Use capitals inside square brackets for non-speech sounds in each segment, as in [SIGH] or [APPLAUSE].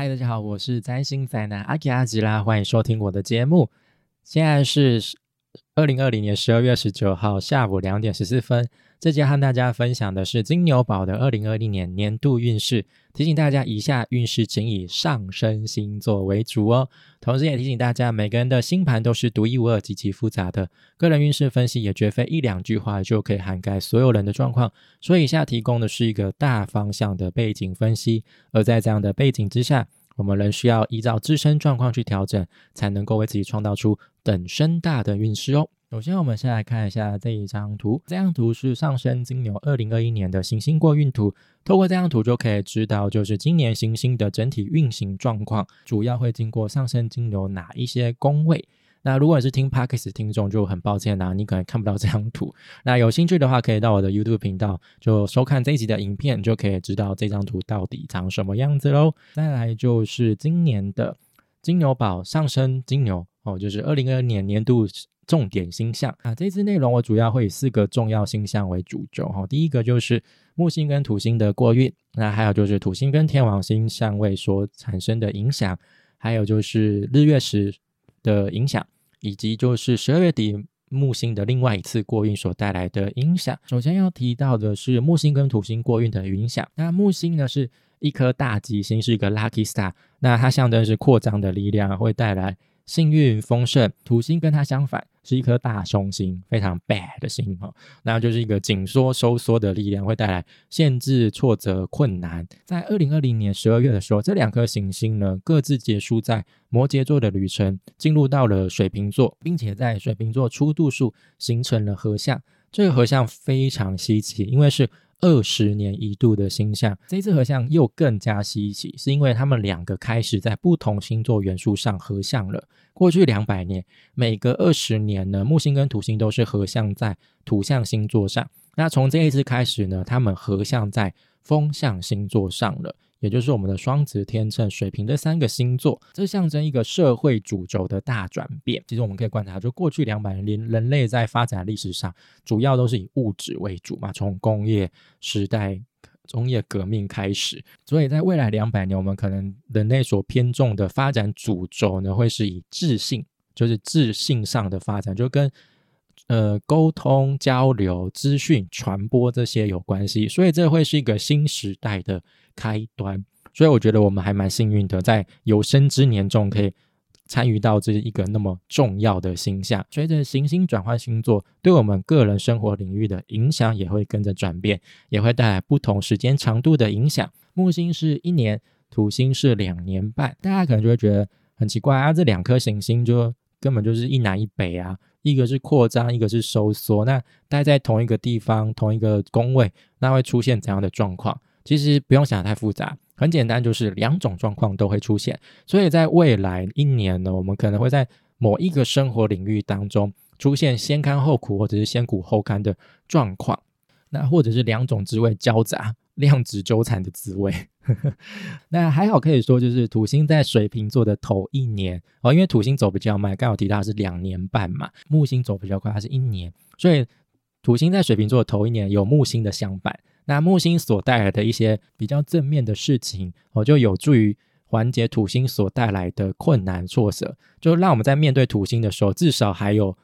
嗨，大家好，我是占星宅男阿吉阿吉啦，欢迎收听我的节目。现在是二零二零年十二月十九号下午两点十四分。这节和大家分享的是金牛宝的二零二零年年度运势。提醒大家，以下运势请以上升星座为主哦。同时，也提醒大家，每个人的星盘都是独一无二、极其复杂的，个人运势分析也绝非一两句话就可以涵盖所有人的状况。所以，以下提供的是一个大方向的背景分析。而在这样的背景之下，我们仍需要依照自身状况去调整，才能够为自己创造出等身大的运势哦。首先，我们先来看一下这一张图。这张图是上升金牛二零二一年的行星过运图。透过这张图就可以知道，就是今年行星的整体运行状况，主要会经过上升金牛哪一些宫位。那如果你是听 Parkes 听众，就很抱歉啦，你可能看不到这张图。那有兴趣的话，可以到我的 YouTube 频道就收看这一集的影片，就可以知道这张图到底长什么样子喽。再来就是今年的金牛宝上升金牛哦，就是二零二二年年度。重点星象啊，这次内容我主要会以四个重要星象为主轴哈。第一个就是木星跟土星的过运，那还有就是土星跟天王星相位所产生的影响，还有就是日月食的影响，以及就是十二月底木星的另外一次过运所带来的影响。首先要提到的是木星跟土星过运的影响。那木星呢是一颗大吉星，是一个 lucky star，那它象征是扩张的力量，会带来。幸运丰盛，土星跟它相反，是一颗大凶星，非常 bad 的星哈，那就是一个紧缩收缩的力量，会带来限制、挫折、困难。在二零二零年十二月的时候，这两颗行星呢各自结束在摩羯座的旅程，进入到了水瓶座，并且在水瓶座初度数形成了合相。这个合相非常稀奇，因为是。二十年一度的星象，这一次合相又更加稀奇，是因为他们两个开始在不同星座元素上合相了。过去两百年，每隔二十年呢，木星跟土星都是合相在土象星座上。那从这一次开始呢，他们合相在风象星座上了。也就是我们的双子、天秤、水瓶这三个星座，这象征一个社会主轴的大转变。其实我们可以观察，就过去两百年，人类在发展历史上，主要都是以物质为主嘛，从工业时代、工业革命开始。所以在未来两百年，我们可能人类所偏重的发展主轴呢，会是以智性，就是智性上的发展，就跟呃沟通、交流、资讯传播这些有关系。所以这会是一个新时代的。开端，所以我觉得我们还蛮幸运的，在有生之年中可以参与到这一个那么重要的星象。随着行星转换星座，对我们个人生活领域的影响也会跟着转变，也会带来不同时间长度的影响。木星是一年，土星是两年半，大家可能就会觉得很奇怪啊，这两颗行星就根本就是一南一北啊，一个是扩张，一个是收缩，那待在同一个地方、同一个工位，那会出现怎样的状况？其实不用想太复杂，很简单，就是两种状况都会出现。所以在未来一年呢，我们可能会在某一个生活领域当中出现先甘后苦，或者是先苦后甘的状况。那或者是两种滋味交杂、量子纠缠的滋味。[LAUGHS] 那还好，可以说就是土星在水瓶座的头一年哦，因为土星走比较慢，刚好提到是两年半嘛。木星走比较快，它是一年，所以土星在水瓶座的头一年有木星的相伴。那木星所带来的一些比较正面的事情，哦，就有助于缓解土星所带来的困难挫折，就让我们在面对土星的时候，至少还有，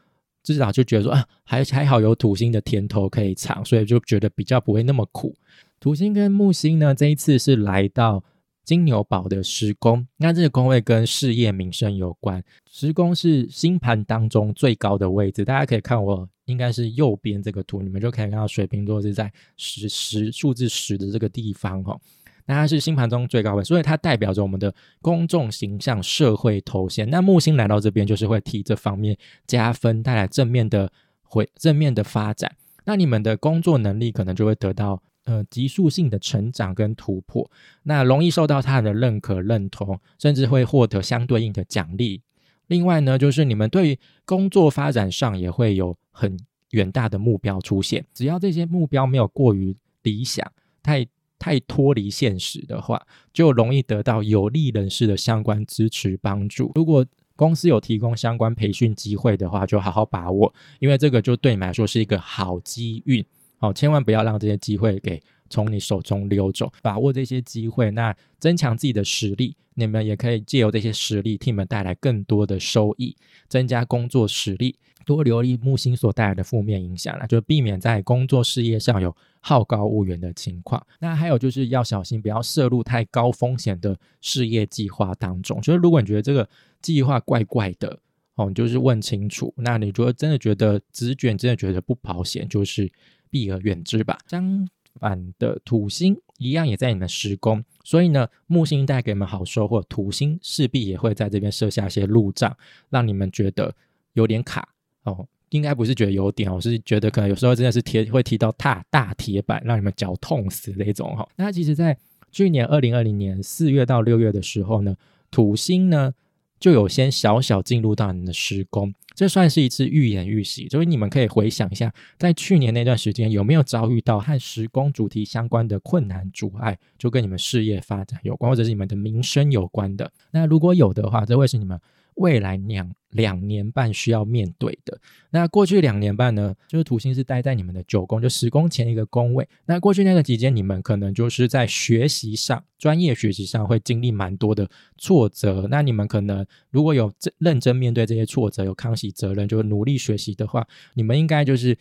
至少就觉得说啊，还还好有土星的甜头可以尝，所以就觉得比较不会那么苦。土星跟木星呢，这一次是来到金牛堡的十宫，那这个宫位跟事业名声有关，十宫是星盘当中最高的位置，大家可以看我。应该是右边这个图，你们就可以看到水瓶座是在十十数字十的这个地方哈。那它是星盘中最高位，所以它代表着我们的公众形象、社会头衔。那木星来到这边，就是会替这方面加分，带来正面的回正面的发展。那你们的工作能力可能就会得到呃急速性的成长跟突破。那容易受到他的认可、认同，甚至会获得相对应的奖励。另外呢，就是你们对于工作发展上也会有很远大的目标出现。只要这些目标没有过于理想、太太脱离现实的话，就容易得到有利人士的相关支持帮助。如果公司有提供相关培训机会的话，就好好把握，因为这个就对你来说是一个好机运哦，千万不要让这些机会给从你手中溜走。把握这些机会，那增强自己的实力，你们也可以借由这些实力，替你们带来更多的收益，增加工作实力。多留意木星所带来的负面影响啦，就避免在工作事业上有好高骛远的情况。那还有就是要小心，不要涉入太高风险的事业计划当中。就是如果你觉得这个计划怪怪的哦，你就是问清楚。那你如果真的觉得直觉真的觉得不保险，就是避而远之吧。相反的，土星一样也在你们十宫，所以呢，木星带给你们好收获，土星势必也会在这边设下一些路障，让你们觉得有点卡。哦，应该不是觉得有点，我是觉得可能有时候真的是贴会踢到大大铁板，让你们脚痛死那种哈。那其实，在去年二零二零年四月到六月的时候呢，土星呢就有先小小进入到你们的时宫，这算是一次预演预习。所以你们可以回想一下，在去年那段时间有没有遭遇到和时工主题相关的困难阻碍，就跟你们事业发展有关，或者是你们的名声有关的。那如果有的话，这会是你们。未来两两年半需要面对的，那过去两年半呢，就是土星是待在你们的九宫，就十宫前一个宫位。那过去那个期间，你们可能就是在学习上、专业学习上会经历蛮多的挫折。那你们可能如果有认真面对这些挫折，有扛起责任，就努力学习的话，你们应该就是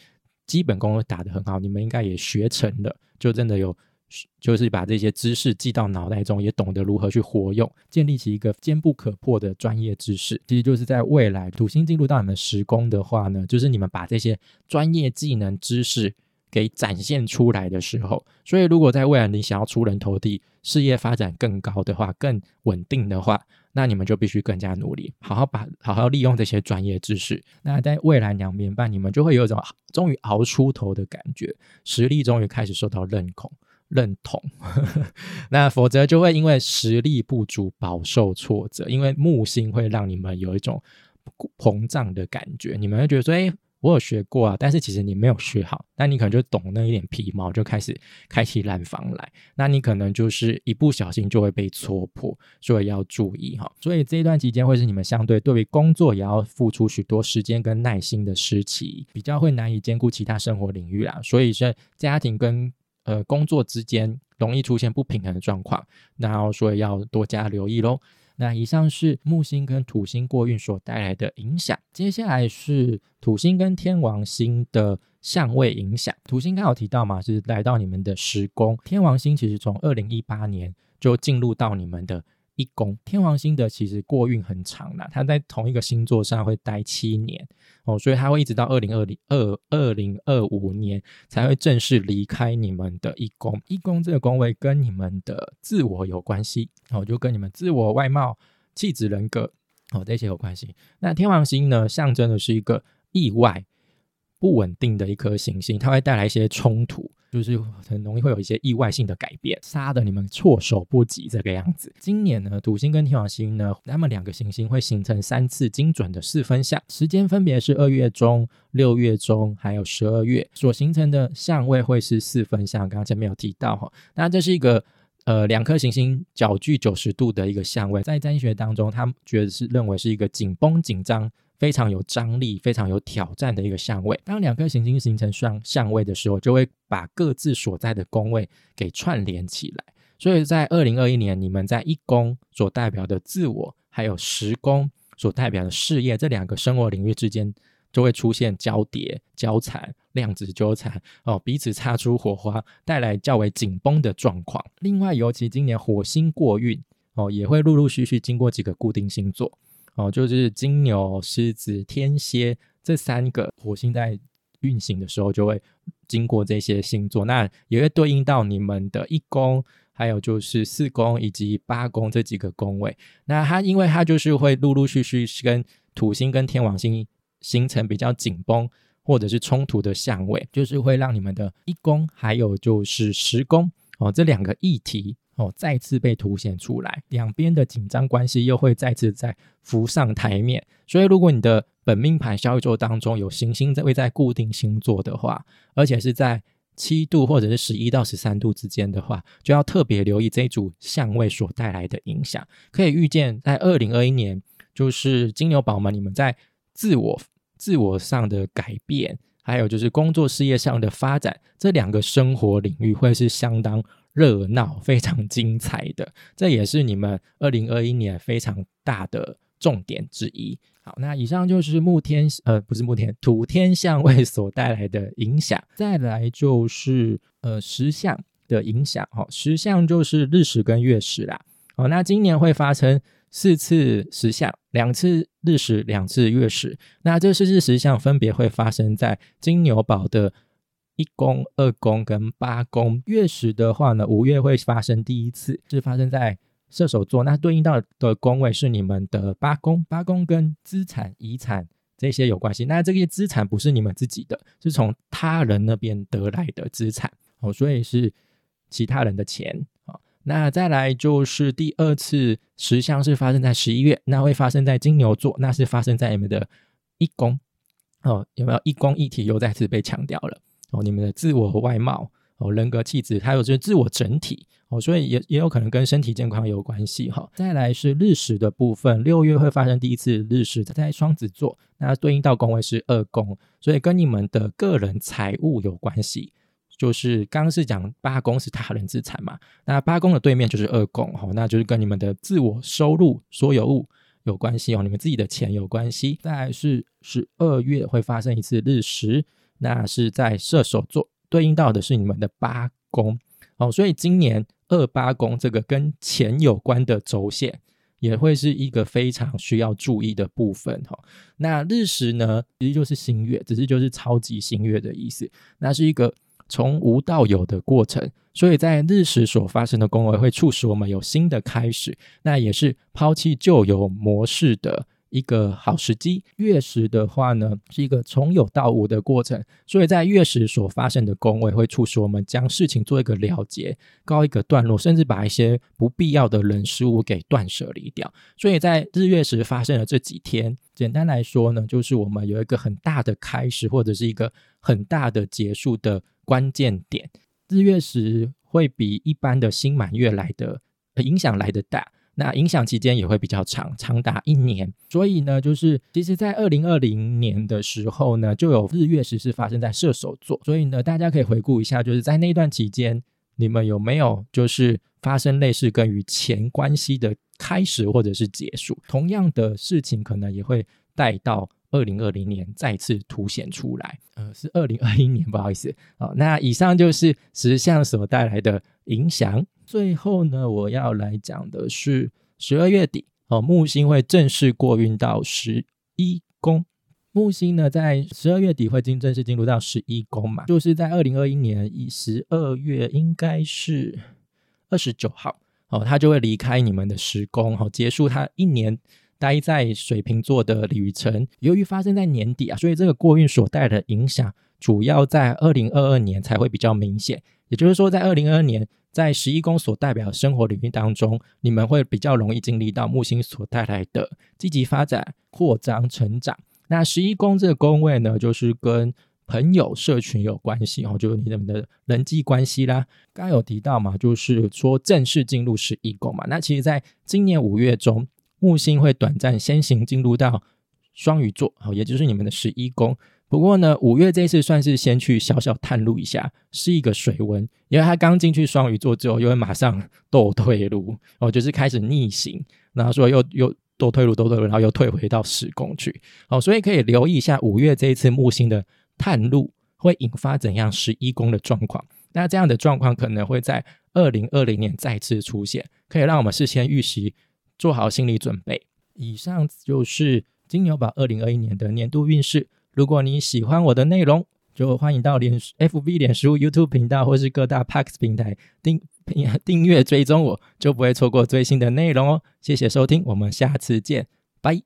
基本功打得很好，你们应该也学成了，就真的有。就是把这些知识记到脑袋中，也懂得如何去活用，建立起一个坚不可破的专业知识。其实就是在未来土星进入到你们时宫的话呢，就是你们把这些专业技能知识给展现出来的时候。所以，如果在未来你想要出人头地，事业发展更高的话，更稳定的话，那你们就必须更加努力，好好把好好利用这些专业知识。那在未来两年半，你们就会有一种终于熬出头的感觉，实力终于开始受到认可。认同，[LAUGHS] 那否则就会因为实力不足饱受挫折。因为木星会让你们有一种膨胀的感觉，你们会觉得说：“哎，我有学过啊，但是其实你没有学好。”那你可能就懂那一点皮毛，就开始开启烂房来。那你可能就是一不小心就会被戳破，所以要注意哈。所以这一段期间会是你们相对对于工作也要付出许多时间跟耐心的时期，比较会难以兼顾其他生活领域啦。所以是家庭跟呃，工作之间容易出现不平衡的状况，然后所以要多加留意喽。那以上是木星跟土星过运所带来的影响，接下来是土星跟天王星的相位影响。土星刚好提到嘛，是来到你们的时宫，天王星其实从二零一八年就进入到你们的。一宫天王星的其实过运很长啦，它在同一个星座上会待七年哦，所以它会一直到二零二零二二零二五年才会正式离开你们的一宫。一宫这个宫位跟你们的自我有关系哦，就跟你们自我外貌、气质、人格哦这些有关系。那天王星呢，象征的是一个意外。不稳定的一颗行星，它会带来一些冲突，就是很容易会有一些意外性的改变，杀的你们措手不及这个样子。今年呢，土星跟天王星呢，它们两个行星会形成三次精准的四分相，时间分别是二月中、六月中，还有十二月所形成的相位会是四分相。刚刚前面有提到哈，那这是一个呃两颗行星角距九十度的一个相位，在占星学当中，他们觉得是认为是一个紧绷紧张。非常有张力、非常有挑战的一个相位。当两颗行星形成双相位的时候，就会把各自所在的宫位给串联起来。所以在二零二一年，你们在一宫所代表的自我，还有十宫所代表的事业这两个生活领域之间，就会出现交叠、交缠、量子纠缠哦，彼此擦出火花，带来较为紧绷的状况。另外，尤其今年火星过运哦，也会陆陆续续经过几个固定星座。哦，就是金牛、狮子、天蝎这三个火星在运行的时候，就会经过这些星座，那也会对应到你们的一宫，还有就是四宫以及八宫这几个宫位。那它因为它就是会陆陆续续跟土星跟天王星形成比较紧绷或者是冲突的相位，就是会让你们的一宫还有就是十宫哦这两个议题。哦，再次被凸显出来，两边的紧张关系又会再次在浮上台面。所以，如果你的本命盘小宇宙当中有行星在位在固定星座的话，而且是在七度或者是十一到十三度之间的话，就要特别留意这组相位所带来的影响。可以预见，在二零二一年，就是金牛宝们，你们在自我自我上的改变。还有就是工作事业上的发展，这两个生活领域会是相当热闹、非常精彩的。[LAUGHS] 这也是你们二零二一年非常大的重点之一。好，那以上就是木天呃，不是木天土天相位所带来的影响。[LAUGHS] 再来就是呃石相的影响。哦，石相就是日食跟月食啦。哦，那今年会发生四次石相，两次日食，两次月食。那这四次石相分别会发生在金牛宝的一宫、二宫跟八宫。月食的话呢，五月会发生第一次，是发生在。射手座，那对应到的宫位是你们的八宫，八宫跟资产、遗产这些有关系。那这些资产不是你们自己的，是从他人那边得来的资产哦，所以是其他人的钱啊。那再来就是第二次实相是发生在十一月，那会发生在金牛座，那是发生在你们的一宫哦，有没有一宫一体又再次被强调了哦？你们的自我和外貌。哦，人格气质，还有就是自我整体哦，所以也也有可能跟身体健康有关系哈。再来是日食的部分，六月会发生第一次日食，它在双子座，那对应到宫位是二宫，所以跟你们的个人财务有关系。就是刚刚是讲八宫是他人资产嘛，那八宫的对面就是二宫哈，那就是跟你们的自我收入所有物有关系哦，你们自己的钱有关系。再来是十二月会发生一次日食，那是在射手座。对应到的是你们的八宫哦，所以今年二八宫这个跟钱有关的轴线，也会是一个非常需要注意的部分哈。那日食呢，其实就是新月，只是就是超级新月的意思。那是一个从无到有的过程，所以在日食所发生的宫位会促使我们有新的开始，那也是抛弃旧有模式的。一个好时机，月食的话呢，是一个从有到无的过程，所以在月食所发生的宫位会促使我们将事情做一个了结，告一个段落，甚至把一些不必要的人事物给断舍离掉。所以在日月食发生的这几天，简单来说呢，就是我们有一个很大的开始，或者是一个很大的结束的关键点。日月食会比一般的新满月来的影响来的大。那影响期间也会比较长，长达一年。所以呢，就是其实，在二零二零年的时候呢，就有日月食是发生在射手座。所以呢，大家可以回顾一下，就是在那段期间，你们有没有就是发生类似跟与钱关系的开始或者是结束？同样的事情可能也会带到二零二零年再次凸显出来。呃，是二零二一年，不好意思。好，那以上就是石像所带来的影响。最后呢，我要来讲的是十二月底哦，木星会正式过运到十一宫。木星呢，在十二月底会进正式进入到十一宫嘛，就是在二零二一年以十二月应该是二十九号哦，它就会离开你们的十宫哦，结束它一年待在水瓶座的旅程。由于发生在年底啊，所以这个过运所带的影响，主要在二零二二年才会比较明显。也就是说，在二零二二年。在十一宫所代表的生活领域当中，你们会比较容易经历到木星所带来的积极发展、扩张、成长。那十一宫这个宫位呢，就是跟朋友、社群有关系哦，就是你们的人际关系啦。刚有提到嘛，就是说正式进入十一宫嘛。那其实，在今年五月中，木星会短暂先行进入到双鱼座，哦，也就是你们的十一宫。不过呢，五月这次算是先去小小探路一下，是一个水温，因为他刚进去双鱼座之后，又会马上倒退路，[LAUGHS] 哦，就是开始逆行，然后说又又倒退路，倒退路，然后又退回到十宫去，哦，所以可以留意一下五月这一次木星的探路会引发怎样十一宫的状况。那这样的状况可能会在二零二零年再次出现，可以让我们事先预习，做好心理准备。以上就是金牛宝二零二一年的年度运势。如果你喜欢我的内容，就欢迎到脸 FB 脸书 YouTube 频道或是各大 Pax 平台订 [LAUGHS] 订阅追踪我，就不会错过最新的内容哦。谢谢收听，我们下次见，拜。